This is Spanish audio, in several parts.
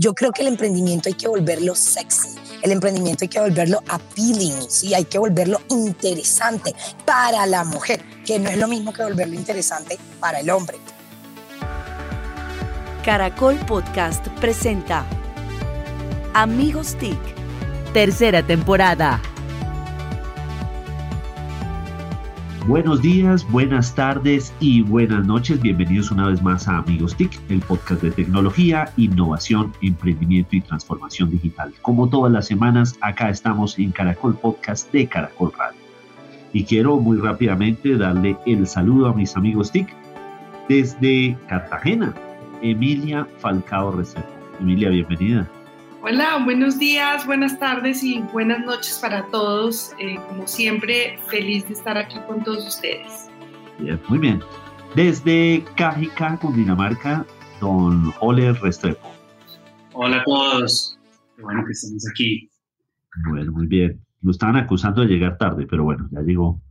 Yo creo que el emprendimiento hay que volverlo sexy, el emprendimiento hay que volverlo appealing, ¿sí? hay que volverlo interesante para la mujer, que no es lo mismo que volverlo interesante para el hombre. Caracol Podcast presenta Amigos TIC, tercera temporada. Buenos días, buenas tardes y buenas noches. Bienvenidos una vez más a Amigos TIC, el podcast de tecnología, innovación, emprendimiento y transformación digital. Como todas las semanas, acá estamos en Caracol Podcast de Caracol Radio. Y quiero muy rápidamente darle el saludo a mis amigos TIC desde Cartagena, Emilia Falcao Reserva. Emilia, bienvenida. Hola, buenos días, buenas tardes y buenas noches para todos. Eh, como siempre, feliz de estar aquí con todos ustedes. Bien, muy bien. Desde Cajica, Cundinamarca, don Ole Restrepo. Hola a todos. Qué bueno que estamos aquí. Bueno, muy bien. Lo estaban acusando de llegar tarde, pero bueno, ya llegó.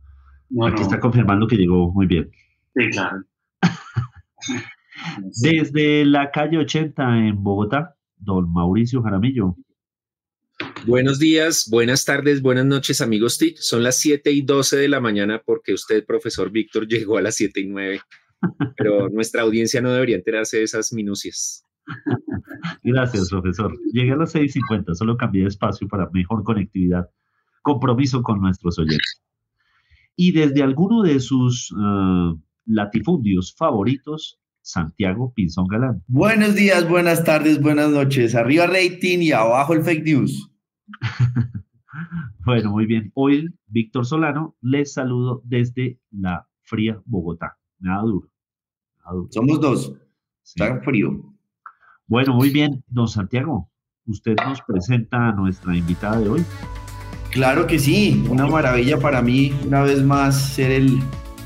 Aquí está confirmando que llegó muy bien. Sí, claro. Desde la calle 80 en Bogotá, don Mauricio Jaramillo. Buenos días, buenas tardes, buenas noches, amigos TIC. Son las 7 y 12 de la mañana porque usted, profesor Víctor, llegó a las 7 y 9. Pero nuestra audiencia no debería enterarse de esas minucias. Gracias, profesor. Llegué a las 6.50, solo cambié de espacio para mejor conectividad. Compromiso con nuestros oyentes. Y desde alguno de sus uh, latifundios favoritos, Santiago Pinzón Galán. Buenos días, buenas tardes, buenas noches. Arriba rating y abajo el fake news. bueno, muy bien. Hoy, Víctor Solano, les saludo desde la fría Bogotá. Nada duro. Somos dos. Está frío. Bueno, muy bien. Don Santiago, usted nos presenta a nuestra invitada de hoy. Claro que sí, una maravilla para mí, una vez más, ser el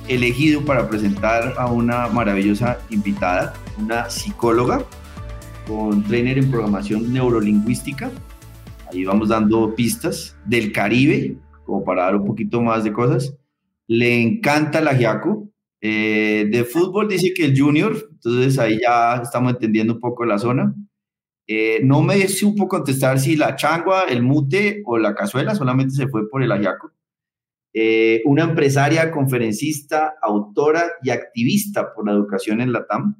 elegido para presentar a una maravillosa invitada, una psicóloga con trainer en programación neurolingüística. Ahí vamos dando pistas del Caribe, como para dar un poquito más de cosas. Le encanta la Giaco. Eh, de fútbol dice que el Junior, entonces ahí ya estamos entendiendo un poco la zona. Eh, no me supo contestar si la changua, el mute o la cazuela, solamente se fue por el ajiaco. Eh, una empresaria, conferencista, autora y activista por la educación en la TAM.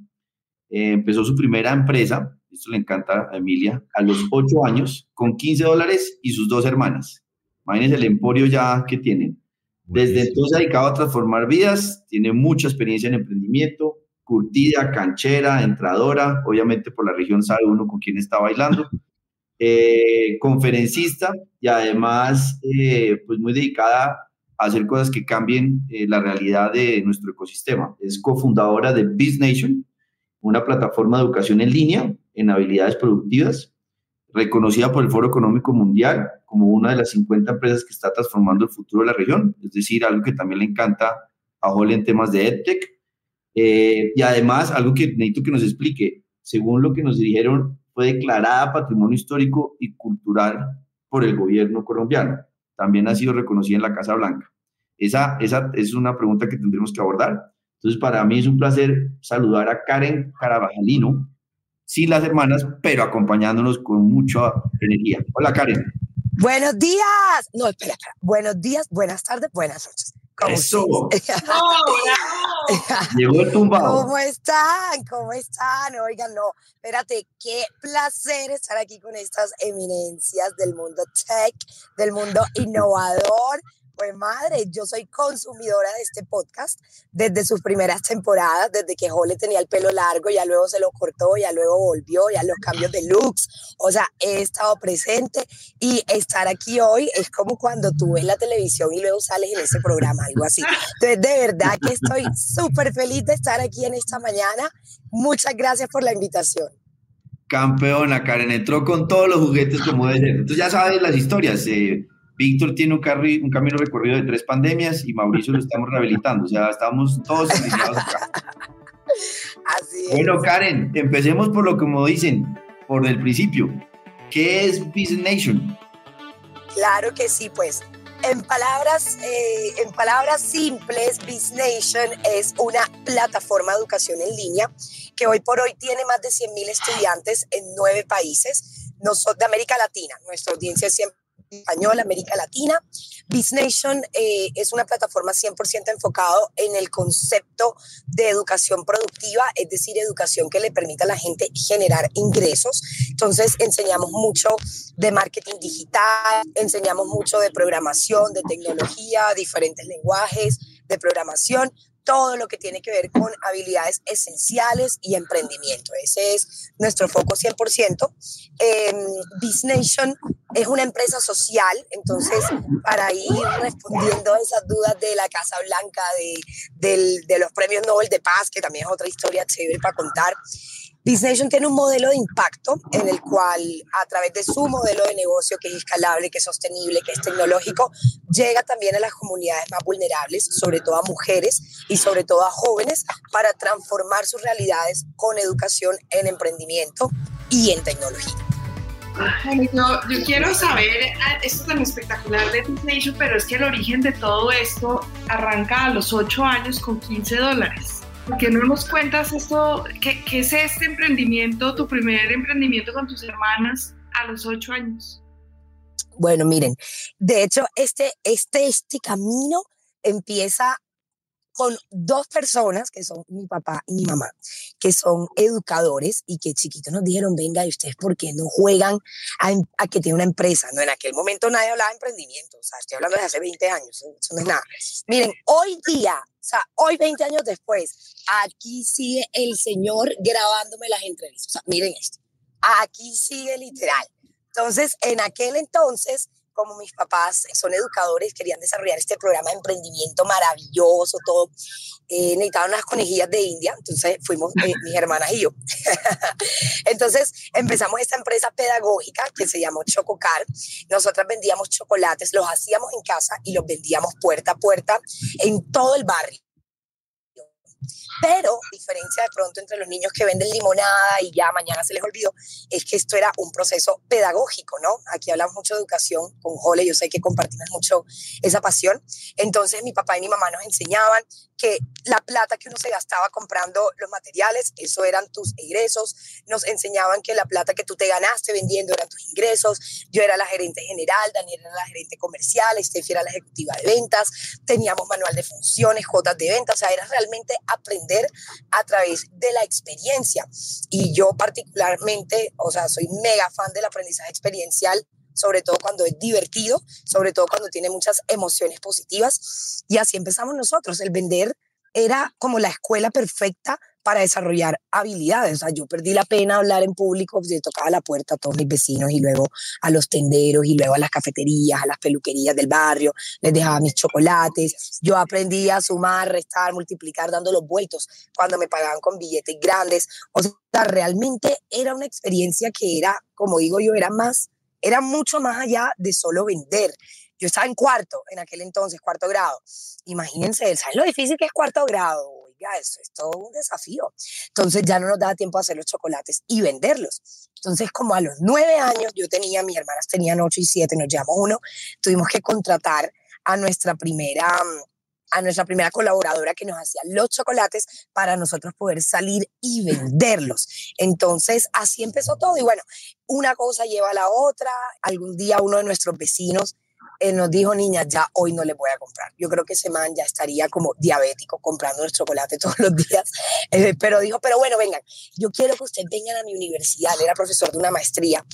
Eh, empezó su primera empresa, esto le encanta a Emilia, a los 8 años, con 15 dólares y sus dos hermanas. Imagínense el emporio ya que tienen. Desde entonces ha dedicado a transformar vidas, tiene mucha experiencia en emprendimiento, curtida, canchera, entradora, obviamente por la región sabe uno con quién está bailando, eh, conferencista y además pues muy dedicada hacer cosas que cambien eh, la realidad de nuestro ecosistema. Es cofundadora de BizNation, una plataforma de educación en línea en habilidades productivas, reconocida por el Foro Económico Mundial como una de las 50 empresas que está transformando el futuro de la región, es decir, algo que también le encanta a Holly en temas de EdTech. Eh, y además, algo que necesito que nos explique, según lo que nos dijeron, fue declarada Patrimonio Histórico y Cultural por el gobierno colombiano también ha sido reconocida en la Casa Blanca? Esa, esa es una pregunta que tendremos que abordar. Entonces, para mí es un placer saludar a Karen Carabajalino, sin las hermanas, pero acompañándonos con mucha energía. Hola, Karen. Buenos días. No, espera, espera. Buenos días, buenas tardes, buenas noches. ¿Cómo Eso. Llegó el tumbado. ¿Cómo están? ¿Cómo están? Oigan, no, espérate, qué placer estar aquí con estas eminencias del mundo tech, del mundo innovador, pues madre, yo soy consumidora de este podcast desde sus primeras temporadas, desde que Jole tenía el pelo largo, ya luego se lo cortó, ya luego volvió, ya los cambios de looks, o sea, he estado presente y estar aquí hoy es como cuando tú ves la televisión y luego sales en ese programa, algo así. Entonces, de verdad que estoy súper feliz de estar aquí en esta mañana. Muchas gracias por la invitación. Campeona, Karen, entró con todos los juguetes como debe ser. Entonces ya sabes las historias. Eh, Víctor tiene un, un, camino recorrido de tres pandemias y Mauricio lo estamos rehabilitando. O sea, estamos todos acá. Así es. Bueno, Karen, empecemos por lo que como dicen, por el principio. ¿Qué es Business Nation? Claro que sí, pues En palabras, eh, en palabras simples, BizNation es una plataforma de educación en línea que hoy por hoy tiene más de 100.000 estudiantes en nueve países de América Latina. Nuestra audiencia es siempre español, América Latina. BizNation eh, es una plataforma 100% enfocado en el concepto de educación productiva, es decir, educación que le permita a la gente generar ingresos. Entonces, enseñamos mucho de marketing digital, enseñamos mucho de programación, de tecnología, diferentes lenguajes de programación, todo lo que tiene que ver con habilidades esenciales y emprendimiento. Ese es nuestro foco 100%. Eh, Nation es una empresa social, entonces para ir respondiendo a esas dudas de la Casa Blanca, de, los premios Nobel de Paz, que también es otra historia chévere para contar, BizNation tiene un modelo de impacto en el cual a través de su modelo de negocio que es escalable, que es sostenible, que es tecnológico, llega también a las comunidades más vulnerables, sobre todo a mujeres y sobre todo a jóvenes, para transformar sus realidades con educación en emprendimiento y en tecnología. Yo, quiero saber ah, esto tan espectacular de BizNation, pero es que el origen de todo esto arranca a los 8 años con 15 dólares. ¿Por qué no nos cuentas esto? ¿Qué, ¿Qué, es este emprendimiento, tu primer emprendimiento con tus hermanas a los ocho años? Bueno, miren, de hecho, este, este, este camino empieza con dos personas, que son mi papá y mi mamá, que son educadores y que chiquitos nos dijeron, venga, ¿y ustedes por qué no juegan a, a que tiene una empresa? No, en aquel momento nadie hablaba de emprendimiento, o sea, estoy hablando de hace 20 años, eso no es nada. Miren, hoy día, o sea, hoy 20 años después, aquí sigue el señor grabándome las entrevistas. O sea, miren esto, aquí sigue literal. Entonces, en aquel entonces, como mis papás son educadores, querían desarrollar este programa de emprendimiento maravilloso, todo. Eh, necesitaban unas conejillas de India, entonces fuimos eh, mis hermanas y yo. entonces empezamos esta empresa pedagógica que se llamó Chococar. Nosotras vendíamos chocolates, los hacíamos en casa y los vendíamos puerta a puerta en todo el barrio. Pero, diferencia de pronto entre los niños que venden limonada y ya mañana se les olvidó, es que esto era un proceso pedagógico, ¿no? Aquí hablamos mucho de educación con Jole, yo sé que compartimos mucho esa pasión. Entonces, mi papá y mi mamá nos enseñaban que la plata que uno se gastaba comprando los materiales, eso eran tus ingresos. Nos enseñaban que la plata que tú te ganaste vendiendo eran tus ingresos. Yo era la gerente general, Daniel era la gerente comercial, Steffi era la ejecutiva de ventas. Teníamos manual de funciones, cuotas de ventas. O sea, era realmente aprender a través de la experiencia. Y yo particularmente, o sea, soy mega fan del aprendizaje experiencial sobre todo cuando es divertido, sobre todo cuando tiene muchas emociones positivas. Y así empezamos nosotros. El vender era como la escuela perfecta para desarrollar habilidades. O sea, yo perdí la pena hablar en público, pues, yo tocaba la puerta a todos mis vecinos y luego a los tenderos y luego a las cafeterías, a las peluquerías del barrio, les dejaba mis chocolates. Yo aprendí a sumar, restar, multiplicar, dando los vueltos cuando me pagaban con billetes grandes. O sea, realmente era una experiencia que era, como digo yo, era más era mucho más allá de solo vender. Yo estaba en cuarto en aquel entonces, cuarto grado. Imagínense, ¿saben lo difícil que es cuarto grado? Oiga, eso es todo un desafío. Entonces ya no nos daba tiempo a hacer los chocolates y venderlos. Entonces, como a los nueve años, yo tenía, mis hermanas tenían ocho y siete, nos llamó uno, tuvimos que contratar a nuestra primera a nuestra primera colaboradora que nos hacía los chocolates para nosotros poder salir y venderlos. Entonces, así empezó todo. Y bueno, una cosa lleva a la otra. Algún día uno de nuestros vecinos eh, nos dijo, niña, ya hoy no le voy a comprar. Yo creo que ese man ya estaría como diabético comprando el chocolate todos los días. Eh, pero dijo, pero bueno, vengan, yo quiero que ustedes vengan a mi universidad. Era profesor de una maestría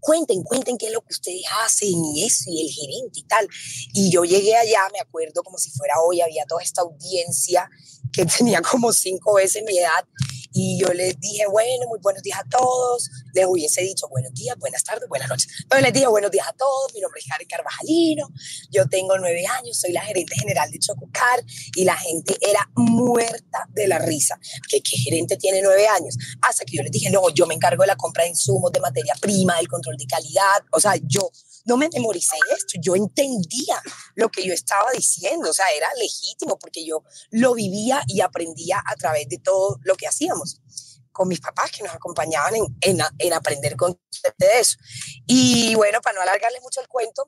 cuenten, cuenten qué es lo que ustedes hacen y eso, y el gerente y tal. Y yo llegué allá, me acuerdo como si fuera hoy, había toda esta audiencia que tenía como cinco veces mi edad y yo les dije, bueno, muy buenos días a todos. Les hubiese dicho buenos días, buenas tardes, buenas noches. Pero les dije buenos días a todos. Mi nombre es Karen Carvajalino. Yo tengo nueve años, soy la gerente general de Chococar. Y la gente era muerta de la risa. ¿Qué, ¿Qué gerente tiene nueve años? Hasta que yo les dije, no, yo me encargo de la compra de insumos, de materia prima, del control de calidad. O sea, yo no me memoricé esto, yo entendía lo que yo estaba diciendo, o sea, era legítimo porque yo lo vivía y aprendía a través de todo lo que hacíamos con mis papás que nos acompañaban en, en, aprender con de eso. Y bueno, para no alargarle mucho el cuento,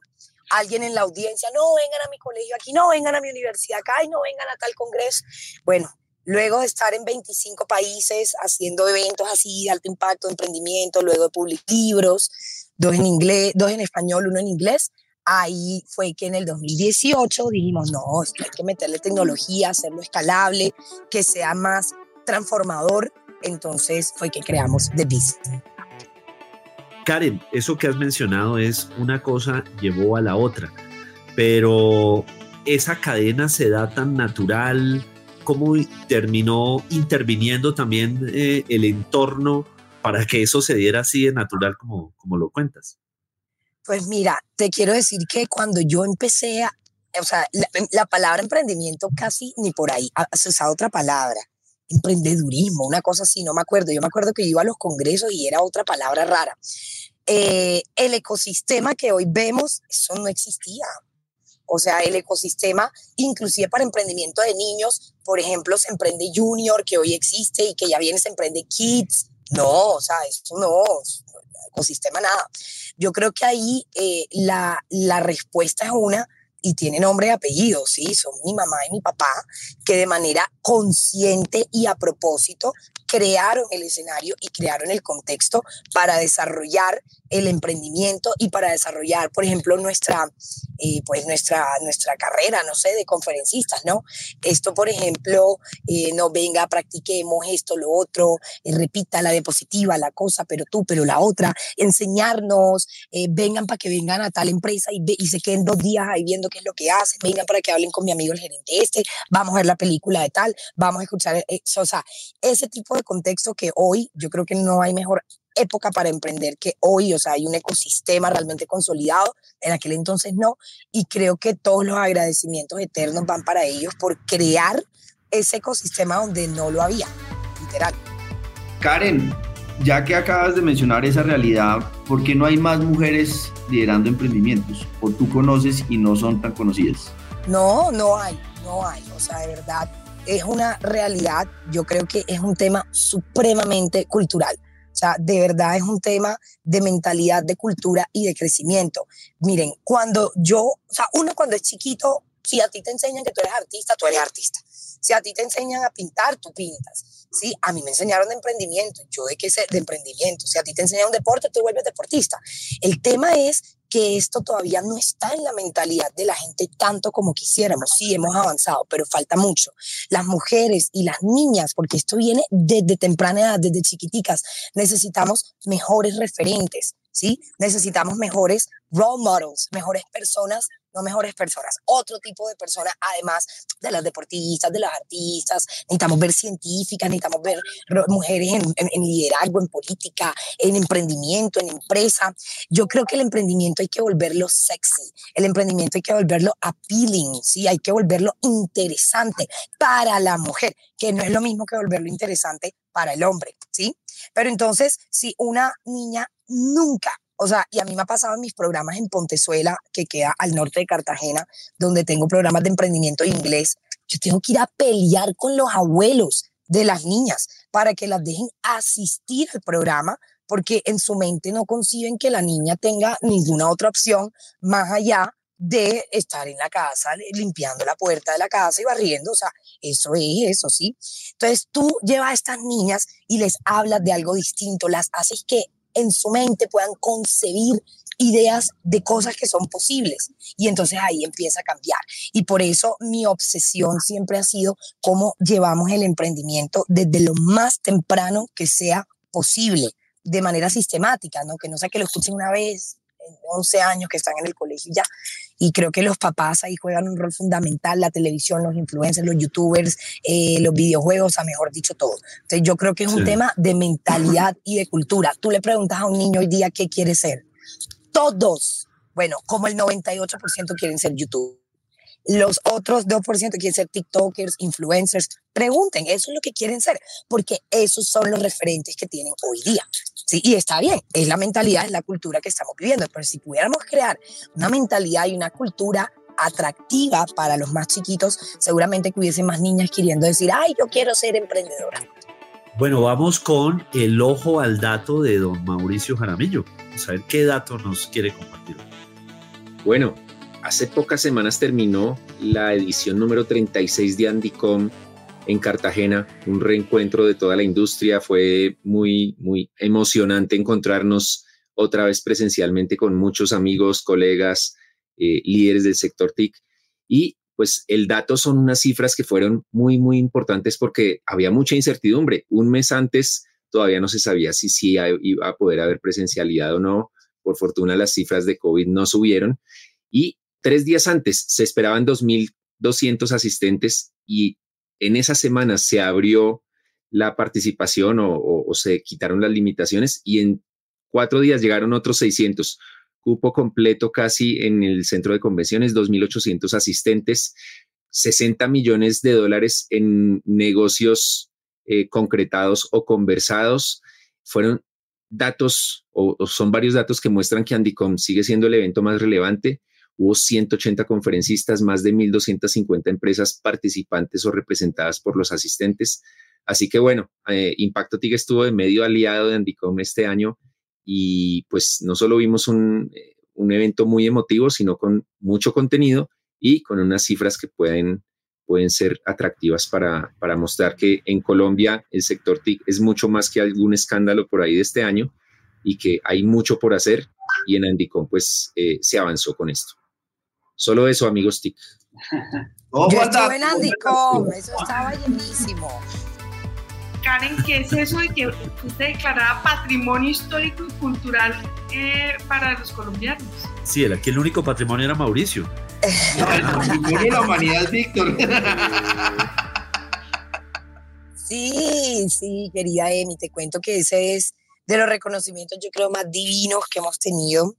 alguien en la audiencia, no vengan a mi colegio aquí, no vengan a mi universidad acá y no vengan a tal congreso. Bueno, luego de estar en 25 países haciendo eventos así de alto impacto, de emprendimiento, luego de publicar libros, dos en inglés, dos en español, uno en inglés, ahí fue que en el 2018 dijimos, no, hay que meterle tecnología, hacerlo escalable, que sea más transformador. Entonces fue que creamos The Beast. Karen, eso que has mencionado es una cosa llevó a la otra, pero esa cadena se da tan natural, ¿cómo terminó interviniendo también eh, el entorno para que eso se diera así de natural como, como lo cuentas? Pues mira, te quiero decir que cuando yo empecé a, o sea, la, palabra emprendimiento casi ni por ahí, has usado otra palabra, emprendedurismo, una cosa así, no me acuerdo. Yo me acuerdo que iba a los congresos y era otra palabra rara. Eh, el ecosistema que hoy vemos, eso no existía. O sea, el ecosistema, inclusive para emprendimiento de niños, por ejemplo, se emprende Junior, que hoy existe y que ya viene, se emprende Kids. No, o sea, eso no, ecosistema nada. Yo creo que ahí eh, la, la respuesta es una y tiene nombre y apellido, sí, son mi mamá y mi papá, que de manera consciente y a propósito crearon el escenario y crearon el contexto para desarrollar el emprendimiento y para desarrollar, por ejemplo, nuestra, eh, pues nuestra, nuestra carrera, no sé, de conferencistas, ¿no? Esto, por ejemplo, eh, no venga, practiquemos esto, lo otro, eh, repita la diapositiva, la cosa, pero tú, pero la otra, enseñarnos, vengan para que vengan a tal empresa y, y se queden dos días ahí viendo qué es lo que hacen, vengan para que hablen con mi amigo el gerente este, vamos a ver la película de tal, vamos a escuchar, o sea, ese tipo de contexto que hoy yo creo que no hay mejor época para emprender que hoy, o sea, hay un ecosistema realmente consolidado, en aquel entonces no, y creo que todos los agradecimientos eternos van para ellos por crear ese ecosistema donde no lo había, literal. Karen, ya que acabas de mencionar esa realidad, ¿por qué no hay más mujeres liderando emprendimientos? ¿O tú conoces y no son tan conocidas? No, no hay, no hay, o sea, de verdad es una realidad, yo creo que es un tema supremamente cultural. O sea, de verdad es un tema de mentalidad, de cultura y de crecimiento. Miren, cuando yo, o sea, uno cuando es chiquito, si a ti te enseñan que tú eres artista, tú eres artista. Si a ti te enseñan a pintar, tú pintas. Sí, a mí me enseñaron de emprendimiento, yo de qué sé de emprendimiento. Si a ti te enseñan deporte, tú vuelves deportista. El tema es que esto todavía no está en la mentalidad de la gente tanto como quisiéramos. Sí, hemos avanzado, pero falta mucho. Las mujeres y las niñas, porque esto viene desde temprana edad, desde chiquiticas, necesitamos mejores referentes, ¿sí? Necesitamos mejores role models, mejores personas no mejores personas, otro tipo de personas, además de las deportistas, de las artistas, necesitamos ver científicas, necesitamos ver mujeres en, liderazgo, en política, en emprendimiento, en empresa. Yo creo que el emprendimiento hay que volverlo sexy, el emprendimiento hay que volverlo appealing, ¿sí? hay que volverlo interesante para la mujer, que no es lo mismo que volverlo interesante para el hombre, ¿sí? Pero entonces, si una niña nunca o sea, y a mí me ha pasado en mis programas en Pontezuela, que queda al norte de Cartagena, donde tengo programas de emprendimiento inglés. Yo tengo que ir a pelear con los abuelos de las niñas para que las dejen asistir al programa, porque en su mente no conciben que la niña tenga ninguna otra opción más allá de estar en la casa limpiando la puerta de la casa y barriendo, o sea, eso es eso, ¿sí? Entonces tú llevas a estas niñas y les hablas de algo distinto, las haces que en su mente puedan concebir ideas de cosas que son posibles. Y entonces ahí empieza a cambiar. Y por eso mi obsesión siempre ha sido cómo llevamos el emprendimiento desde lo más temprano que sea posible, de manera sistemática, ¿no? Que no sea que lo escuchen una vez, 11 años que están en el colegio ya. Y creo que los papás ahí juegan un rol fundamental, la televisión, los influencers, los youtubers, eh, los videojuegos, a mejor dicho, todo. Entonces yo creo que es un tema de mentalidad y de cultura. Tú le preguntas a un niño hoy día qué quiere ser. Todos, bueno, como el 98% quieren ser youtubers los otros 2% quieren ser TikTokers, influencers. Pregunten, eso es lo que quieren ser, porque esos son los referentes que tienen hoy día. ¿Sí? Y está bien, es la mentalidad, es la cultura que estamos viviendo, pero si pudiéramos crear una mentalidad y una cultura atractiva para los más chiquitos, seguramente que hubiese más niñas queriendo decir, ay, yo quiero ser emprendedora. Bueno, vamos con el ojo al dato de don Mauricio Jaramillo. Vamos a ver qué dato nos quiere compartir. Bueno, hace pocas semanas terminó la edición número 36 de Andicom en Cartagena, un reencuentro de toda la industria. Fue muy, muy emocionante encontrarnos otra vez presencialmente con muchos amigos, colegas, eh, líderes del sector TIC. Y pues el dato son unas cifras que fueron muy, muy importantes porque había mucha incertidumbre. Un mes antes todavía no se sabía si sí iba a poder haber presencialidad o no. Por fortuna las cifras de COVID no subieron. Y tres días antes se esperaban 2.200 asistentes y en esa semana se abrió la participación o, se quitaron las limitaciones y en cuatro días llegaron otros 600. Cupo completo casi en el centro de convenciones, 2.800 asistentes, 60 millones de dólares en negocios eh, concretados o conversados. Fueron datos o, o, son varios datos que muestran que Andicom sigue siendo el evento más relevante. Hubo 180 conferencistas, más de 1.250 empresas participantes o representadas por los asistentes. Así que bueno, eh, Impacto TIC estuvo de medio aliado de Andicom este año y pues no solo vimos un, eh, un evento muy emotivo, sino con mucho contenido y con unas cifras que pueden, pueden ser atractivas para, para mostrar que en Colombia el sector TIC es mucho más que algún escándalo por ahí de este año y que hay mucho por hacer y en Andicom pues eh, se avanzó con esto. Solo eso, amigos TIC. Yo estuve en Andicom, eso estaba llenísimo. Karen, ¿qué es eso de que usted declaraba patrimonio histórico y cultural eh, para los colombianos? Sí, aquí el único patrimonio era Mauricio. El patrimonio de la humanidad es Víctor. Sí, sí, querida Emi, te cuento que ese es de los reconocimientos, yo creo, más divinos que hemos tenido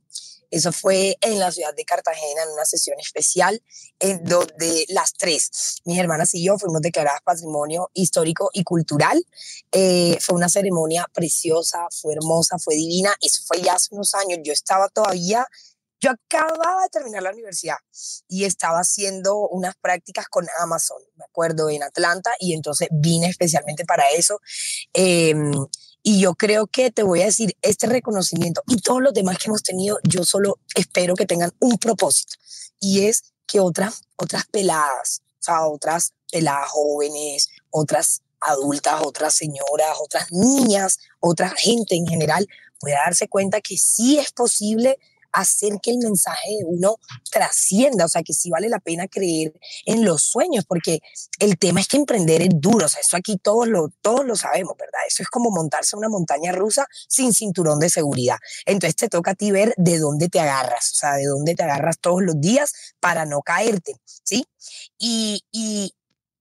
eso fue en la ciudad de Cartagena, en una sesión especial, en donde las tres, mis hermanas y yo, fuimos declaradas Patrimonio Histórico y Cultural. Eh, fue una ceremonia preciosa, fue hermosa, fue divina. Eso fue ya hace unos años. Yo estaba todavía yo acababa de terminar la universidad y estaba haciendo unas prácticas con Amazon, me acuerdo, en Atlanta, y entonces vine especialmente para eso. Eh, y yo creo que te voy a decir, este reconocimiento y todos los demás que hemos tenido, yo solo espero que tengan un propósito y es que otras, otras peladas, o sea, otras peladas jóvenes, otras adultas, otras señoras, otras niñas, otra gente en general pueda darse cuenta que sí es posible hacer que el mensaje de uno trascienda, o sea, que sí vale la pena creer en los sueños, porque el tema es que emprender es duro, o sea, eso aquí todos lo, todos lo sabemos, ¿verdad? Eso es como montarse una montaña rusa sin cinturón de seguridad. Entonces te toca a ti ver de dónde te agarras, o sea, de dónde te agarras todos los días para no caerte, ¿sí? Y, y,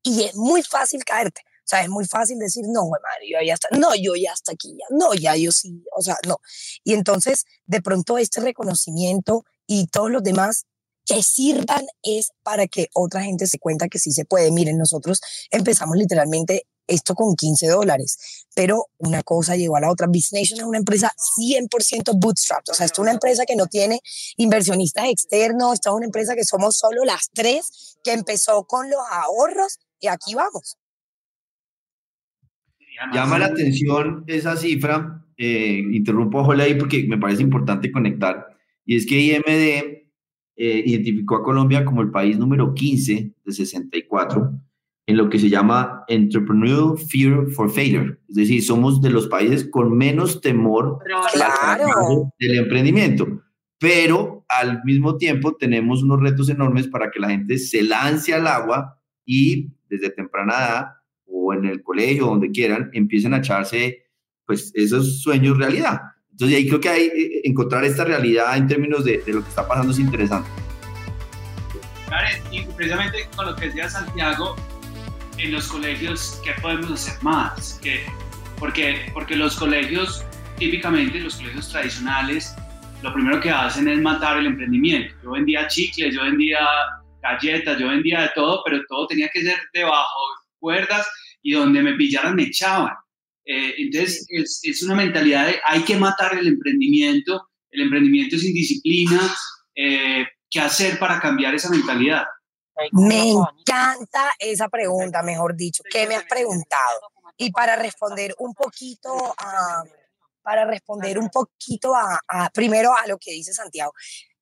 y es muy fácil caerte. Es muy fácil decir, no, madre, yo ya está, no, yo ya hasta aquí, ya, no, ya yo sí, o sea, no. Y entonces, de pronto, este reconocimiento y todos los demás que sirvan es para que otra gente se cuenta que sí se puede. Miren, nosotros empezamos literalmente esto con 15 dólares, pero una cosa llegó a la otra. Business Nation es una empresa 100% bootstrap, o sea, es una empresa que no tiene inversionistas externos, es una empresa que somos solo las tres, que empezó con los ahorros y aquí vamos. Llama la atención esa cifra, eh, interrumpo a ahí porque me parece importante conectar, y es que IMD eh, identificó a Colombia como el país número 15 de 64 en lo que se llama Entrepreneurial Fear for Failure, es decir, somos de los países con menos temor claro. del emprendimiento, pero al mismo tiempo tenemos unos retos enormes para que la gente se lance al agua y desde temprana edad o en el colegio, donde quieran, empiecen a echarse pues esos sueños realidad. Entonces ahí creo que hay, eh, encontrar esta realidad en términos de, de lo que está pasando es interesante. Karen, y precisamente con lo que decía Santiago, en los colegios, ¿qué podemos hacer más? ¿Qué? Porque, porque los colegios, típicamente los colegios tradicionales, lo primero que hacen es matar el emprendimiento. Yo vendía chicles, yo vendía galletas, yo vendía de todo, pero todo tenía que ser debajo cuerdas y donde me pillaran me echaban. Eh, entonces es, es, una mentalidad de hay que matar el emprendimiento, el emprendimiento es indisciplina, eh, ¿qué hacer para cambiar esa mentalidad? Me encanta esa pregunta, mejor dicho, ¿qué me has preguntado? Y para responder un poquito a, para responder un poquito a, a, primero a lo que dice Santiago,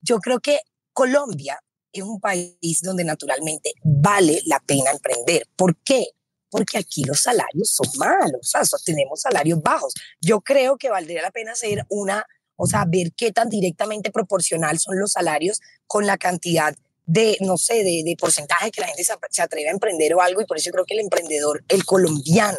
yo creo que Colombia es un país donde naturalmente vale la pena emprender. ¿Por qué? Porque aquí los salarios son malos, o sea, tenemos salarios bajos. Yo creo que valdría la pena hacer una, o sea, ver qué tan directamente proporcional son los salarios con la cantidad de, no sé, de, de porcentaje que la gente se, se, atreve a emprender o algo. Y por eso yo creo que el emprendedor, el colombiano,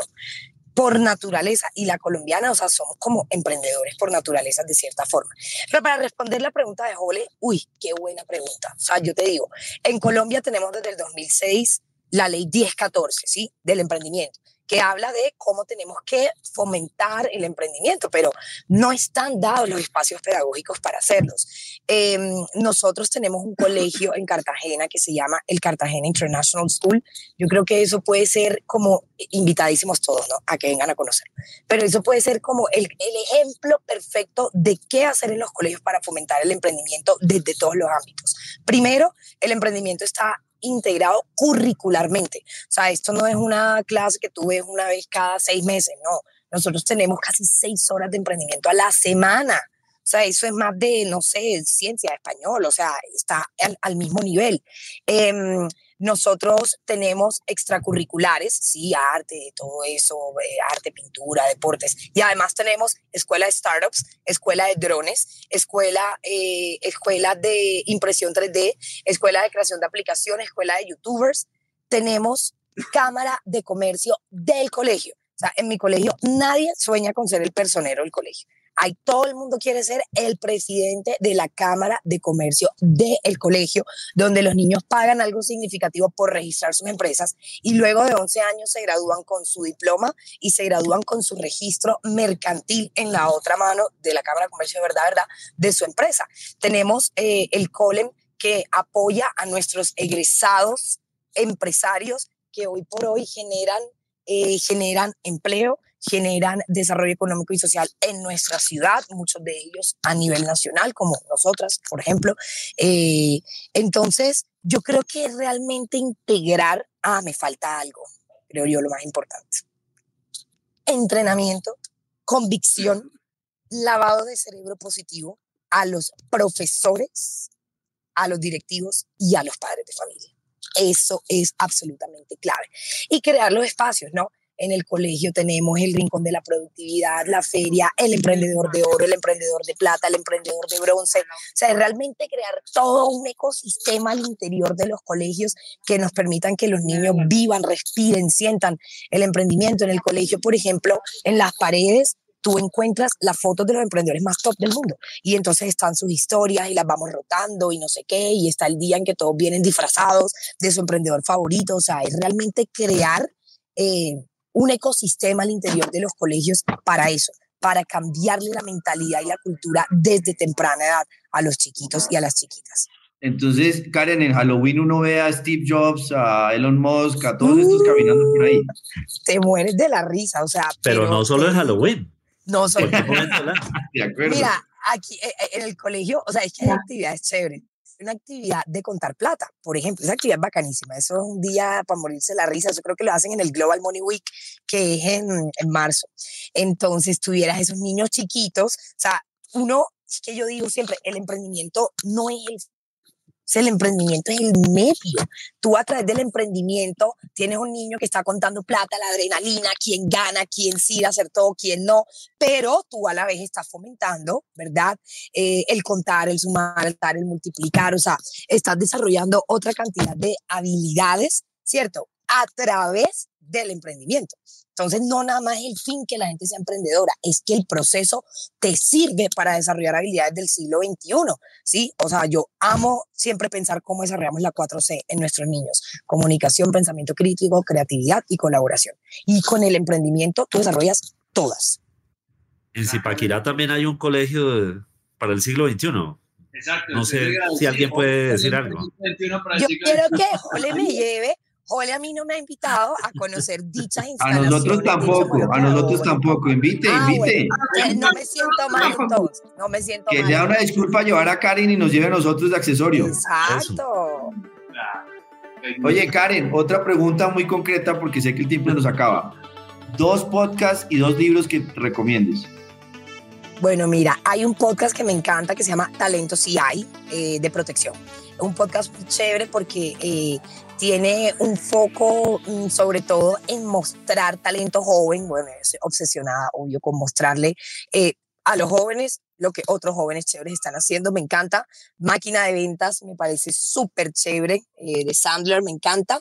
por naturaleza y la colombiana, o sea, somos como emprendedores por naturaleza de cierta forma. Pero para responder la pregunta de Jole, uy, qué buena pregunta. O sea, yo te digo, en Colombia tenemos desde el 2006 la ley 1014, ¿sí? Del emprendimiento que habla de cómo tenemos que fomentar el emprendimiento, pero no están dados los espacios pedagógicos para hacerlos. Eh, nosotros tenemos un colegio en Cartagena que se llama el Cartagena International School. Yo creo que eso puede ser como invitadísimos todos, ¿no? A que vengan a conocer. Pero eso puede ser como el, el ejemplo perfecto de qué hacer en los colegios para fomentar el emprendimiento desde todos los ámbitos. Primero, el emprendimiento está integrado curricularmente. O sea, esto no es una clase que tú ves una vez cada seis meses, no. Nosotros tenemos casi seis horas de emprendimiento a la semana. O sea, eso es más de, no sé, ciencia, español, o sea, está al, mismo nivel. Eh, nosotros tenemos extracurriculares, sí, arte, todo eso, eh, arte, pintura, deportes. Y además tenemos escuela de startups, escuela de drones, escuela, eh, escuela de impresión 3D, escuela de creación de aplicaciones, escuela de youtubers. Tenemos cámara de comercio del colegio. O sea, en mi colegio nadie sueña con ser el personero del colegio. Ahí todo el mundo quiere ser el presidente de la Cámara de Comercio del colegio, donde los niños pagan algo significativo por registrar sus empresas y luego de 11 años se gradúan con su diploma y se gradúan con su registro mercantil en la otra mano de la Cámara de Comercio de verdad, verdad, de su empresa. Tenemos eh, el COLEM que apoya a nuestros egresados empresarios que hoy por hoy generan, eh, generan empleo, generan desarrollo económico y social en nuestra ciudad, muchos de ellos a nivel nacional, como nosotras, por ejemplo. Eh, entonces, yo creo que realmente integrar, ah, me falta algo, creo yo lo más importante. Entrenamiento, convicción, lavado de cerebro positivo a los profesores, a los directivos y a los padres de familia. Eso es absolutamente clave. Y crear los espacios, ¿no? En el colegio tenemos el rincón de la productividad, la feria, el emprendedor de oro, el emprendedor de plata, el emprendedor de bronce. O sea, realmente crear todo un ecosistema al interior de los colegios que nos permitan que los niños vivan, respiren, sientan el emprendimiento en el colegio. Por ejemplo, en las paredes tú encuentras las fotos de los emprendedores más top del mundo y entonces están sus historias y las vamos rotando y no sé qué y está el día en que todos vienen disfrazados de su emprendedor favorito, o sea, es realmente crear eh, un ecosistema al interior de los colegios para eso, para cambiarle la mentalidad y la cultura desde temprana edad a los chiquitos y a las chiquitas. Entonces, Karen, en Halloween uno ve a Steve Jobs, a Elon Musk, a todos estos caminando por ahí. Te mueres de la risa, o sea. Pero, no solo en Halloween. No solo. de acuerdo. Mira, aquí eh, en el colegio, o sea, es que hay actividades chéveres. Una actividad de contar plata, por ejemplo, esa actividad es bacanísima. Eso es un día para morirse la risa. Yo creo que lo hacen en el Global Money Week, que es en, en marzo. Entonces, tuvieras esos niños chiquitos, o sea, uno, es que yo digo siempre, el emprendimiento no es el el emprendimiento es el medio. Tú a través del emprendimiento tienes un niño que está contando plata, la adrenalina, quién gana, quién sí hacer todo, quién no, pero tú a la vez estás fomentando, ¿verdad? Eh, el contar, el sumar, el el multiplicar, o sea, estás desarrollando otra cantidad de habilidades, ¿cierto? A través del emprendimiento. Entonces, no nada más el fin que la gente sea emprendedora, es que el proceso te sirve para desarrollar habilidades del siglo XXI, ¿sí? O sea, yo amo siempre pensar cómo desarrollamos la 4C en nuestros niños. Comunicación, pensamiento crítico, creatividad y colaboración. Y con el emprendimiento tú desarrollas todas. En Zipaquirá también hay un colegio para el siglo XXI. Exacto. No sé si alguien puede decir algo. Yo quiero que Jole me lleve Ole a mí no me ha invitado a conocer dichas A instalaciones. nosotros tampoco, a nosotros tampoco. Invite, Ah, invite. bueno, no me siento mal entonces, no me siento Que mal. sea una disculpa llevar a Karen y nos lleve a nosotros de accesorio. Exacto. Oye, Karen, otra pregunta muy concreta porque sé que el tiempo nos acaba. Dos podcasts y dos libros que recomiendes. Bueno, mira, hay un podcast que me encanta que se llama Talento CI eh, de protección. Un podcast muy chévere porque eh, tiene un foco mm, sobre todo en mostrar talento joven. Bueno, estoy obsesionada, obvio, con mostrarle eh, a los jóvenes lo que otros jóvenes chéveres están haciendo. Me encanta. Máquina de ventas me parece súper chévere. de Sandler me encanta.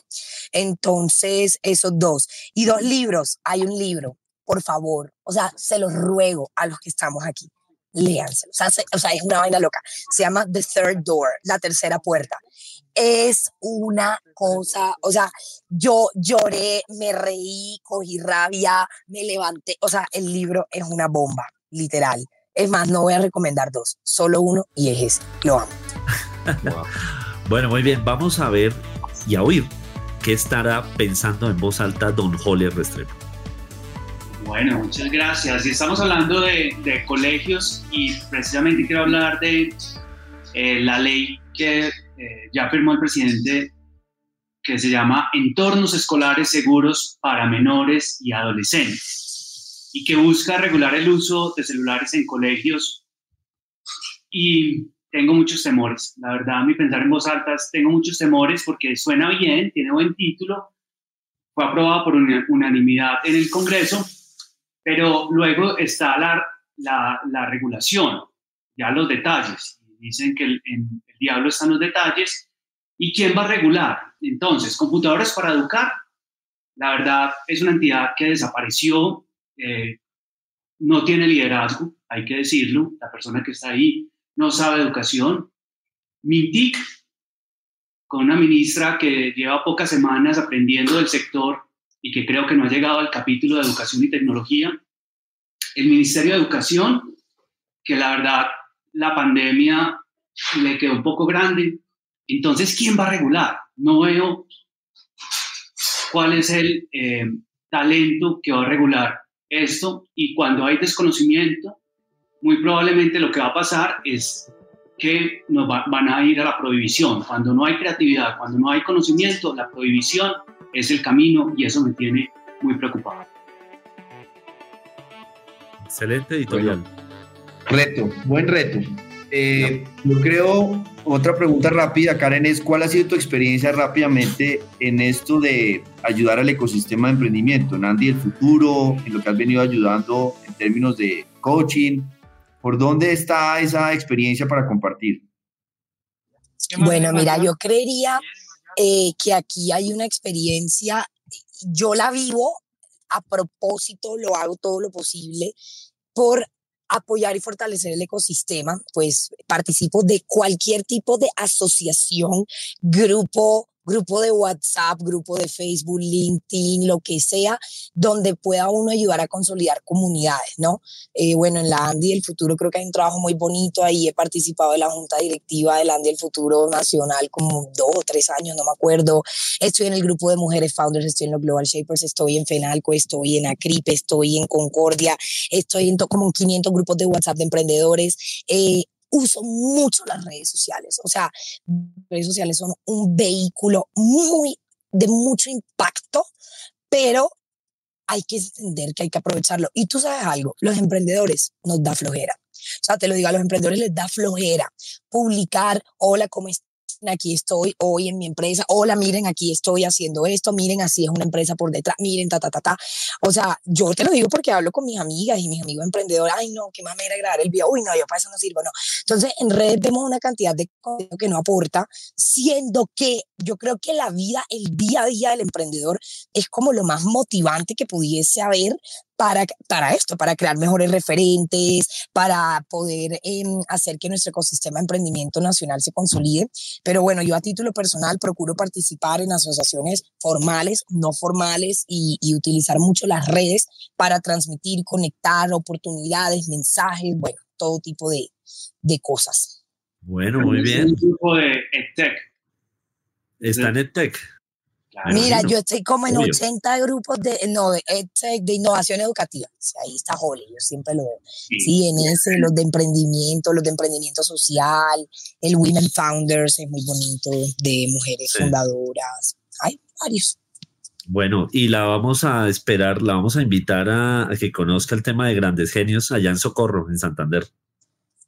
Entonces, esos dos. Y dos libros. Hay un libro por favor, o sea, se los ruego a los que estamos aquí, léanse. O sea, o sea, es una vaina loca. Se llama The Third Door, la tercera puerta. Es una cosa, o sea, yo lloré, me reí, cogí rabia, me levanté. O sea, el libro es una bomba, literal. Es más, no voy a recomendar dos, solo uno y es ese. Lo amo. Bueno, muy bien, vamos a ver y a oír qué estará pensando en voz alta Don Joler Restrepo. Bueno, muchas gracias. Y estamos hablando de, colegios y precisamente quiero hablar de eh, la ley que eh, ya firmó el presidente que se llama Entornos Escolares Seguros para Menores y Adolescentes y que busca regular el uso de celulares en colegios. Y tengo muchos temores, la verdad, mi pensar en voz alta, tengo muchos temores porque suena bien, tiene buen título, fue aprobado por unanimidad en el Congreso, pero luego está la, la, regulación, ya los detalles. Dicen que el, diablo está en los detalles. ¿Y quién va a regular? Entonces, computadores para educar, la verdad es una entidad que desapareció, eh, no tiene liderazgo, hay que decirlo, la persona que está ahí no sabe educación. Mintic, con una ministra que lleva pocas semanas aprendiendo del sector, y que creo que no ha llegado al capítulo de educación y tecnología. El Ministerio de Educación, que la verdad la pandemia le quedó un poco grande. Entonces, ¿quién va a regular? No veo cuál es el eh, talento que va a regular esto y cuando hay desconocimiento, muy probablemente lo que va a pasar es que nos van a ir a la prohibición. Cuando no hay creatividad, cuando no hay conocimiento, la prohibición es el camino y eso me tiene muy preocupado. Excelente editorial. reto, buen reto. Eh, yo creo, otra pregunta rápida, Karen, es cuál ha sido tu experiencia rápidamente en esto de ayudar al ecosistema de emprendimiento, Nandi, el futuro, en lo que has venido ayudando en términos de coaching. ¿Por dónde está esa experiencia para compartir? Bueno, mira, yo creería eh, que aquí hay una experiencia, yo la vivo a propósito, lo hago todo lo posible por apoyar y fortalecer el ecosistema, pues participo de cualquier tipo de asociación, grupo, grupo de WhatsApp, grupo de Facebook, LinkedIn, lo que sea, donde pueda uno ayudar a consolidar comunidades, ¿no? Eh, bueno, en la Andy del Futuro creo que hay un trabajo muy bonito ahí, he participado en la junta directiva de la Andy del Futuro Nacional como dos o tres años, no me acuerdo, estoy en el grupo de mujeres founders, estoy en los Global Shapers, estoy en FENALCO, estoy en ACRIP, estoy en Concordia, estoy en como 500 grupos de WhatsApp de emprendedores, eh, uso mucho las redes sociales. O sea, redes sociales son un vehículo muy de mucho impacto, pero hay que entender que hay que aprovecharlo. Y tú sabes algo, los emprendedores nos da flojera. O sea, te lo digo, a los emprendedores les da flojera publicar, hola, ¿cómo estás? Aquí estoy hoy en mi empresa, hola, miren, aquí estoy haciendo esto, miren, así es una empresa por detrás, miren, ta, ta, ta, ta. O sea, yo te lo digo porque hablo con mis amigas y mis amigos emprendedores, ay, no, qué manera de grabar el video, uy, no, yo para eso no sirvo, no. Entonces, en redes vemos una cantidad de contenido que no aporta, siendo que yo creo que la vida, el día a día del emprendedor es como lo más motivante que pudiese haber para, para esto, para crear mejores referentes, para poder em, hacer que nuestro ecosistema de emprendimiento nacional se consolide. Pero bueno, yo a título personal procuro participar en asociaciones formales, no formales y, utilizar mucho las redes para transmitir, conectar oportunidades, mensajes, bueno, todo tipo de, de cosas. Bueno, muy bien. Un grupo de EdTech. Está en EdTech. Mira, yo estoy como en 80 grupos de, no, de, de innovación educativa. ahí está Holly, yo siempre lo veo. Sí. en ese, los de emprendimiento, los de emprendimiento social, el Women Founders es muy bonito, de mujeres fundadoras. Hay varios. Bueno, y la vamos a esperar, la vamos a invitar a, a que conozca el tema de grandes genios allá en Socorro, en Santander.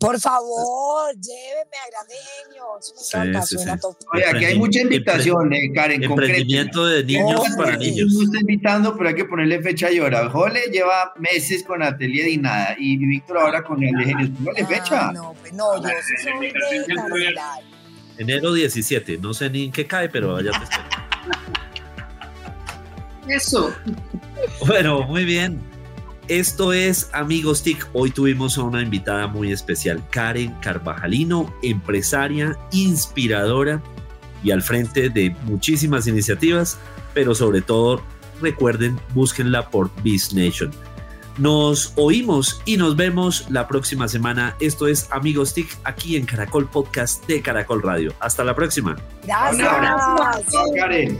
Por favor, lléveme a Grandes Genios. me encanta, sí, suena sí. top. Oye, aquí hay mucha invitación, eh, Karen. Emprendimiento de niños para sí. niños. No está invitando, pero hay que ponerle fecha y hora. Jole lleva meses con Atelier y nada. Y Víctor ahora con Grandes Genios. Póngale fecha. Ah, no, pues no, yo sí soy de. Enero 17, no sé ni en qué cae, pero allá te espero. Eso. Bueno, muy bien. Esto es Amigos TIC. Hoy tuvimos a una invitada muy especial, Karen Carvajalino, empresaria, inspiradora y al frente de muchísimas iniciativas, pero sobre todo recuerden, búsquenla por Biz Nation. Nos oímos y nos vemos la próxima semana. Esto es Amigos TIC aquí en Caracol Podcast de Caracol Radio. Hasta la próxima. Gracias. Chao, Karen.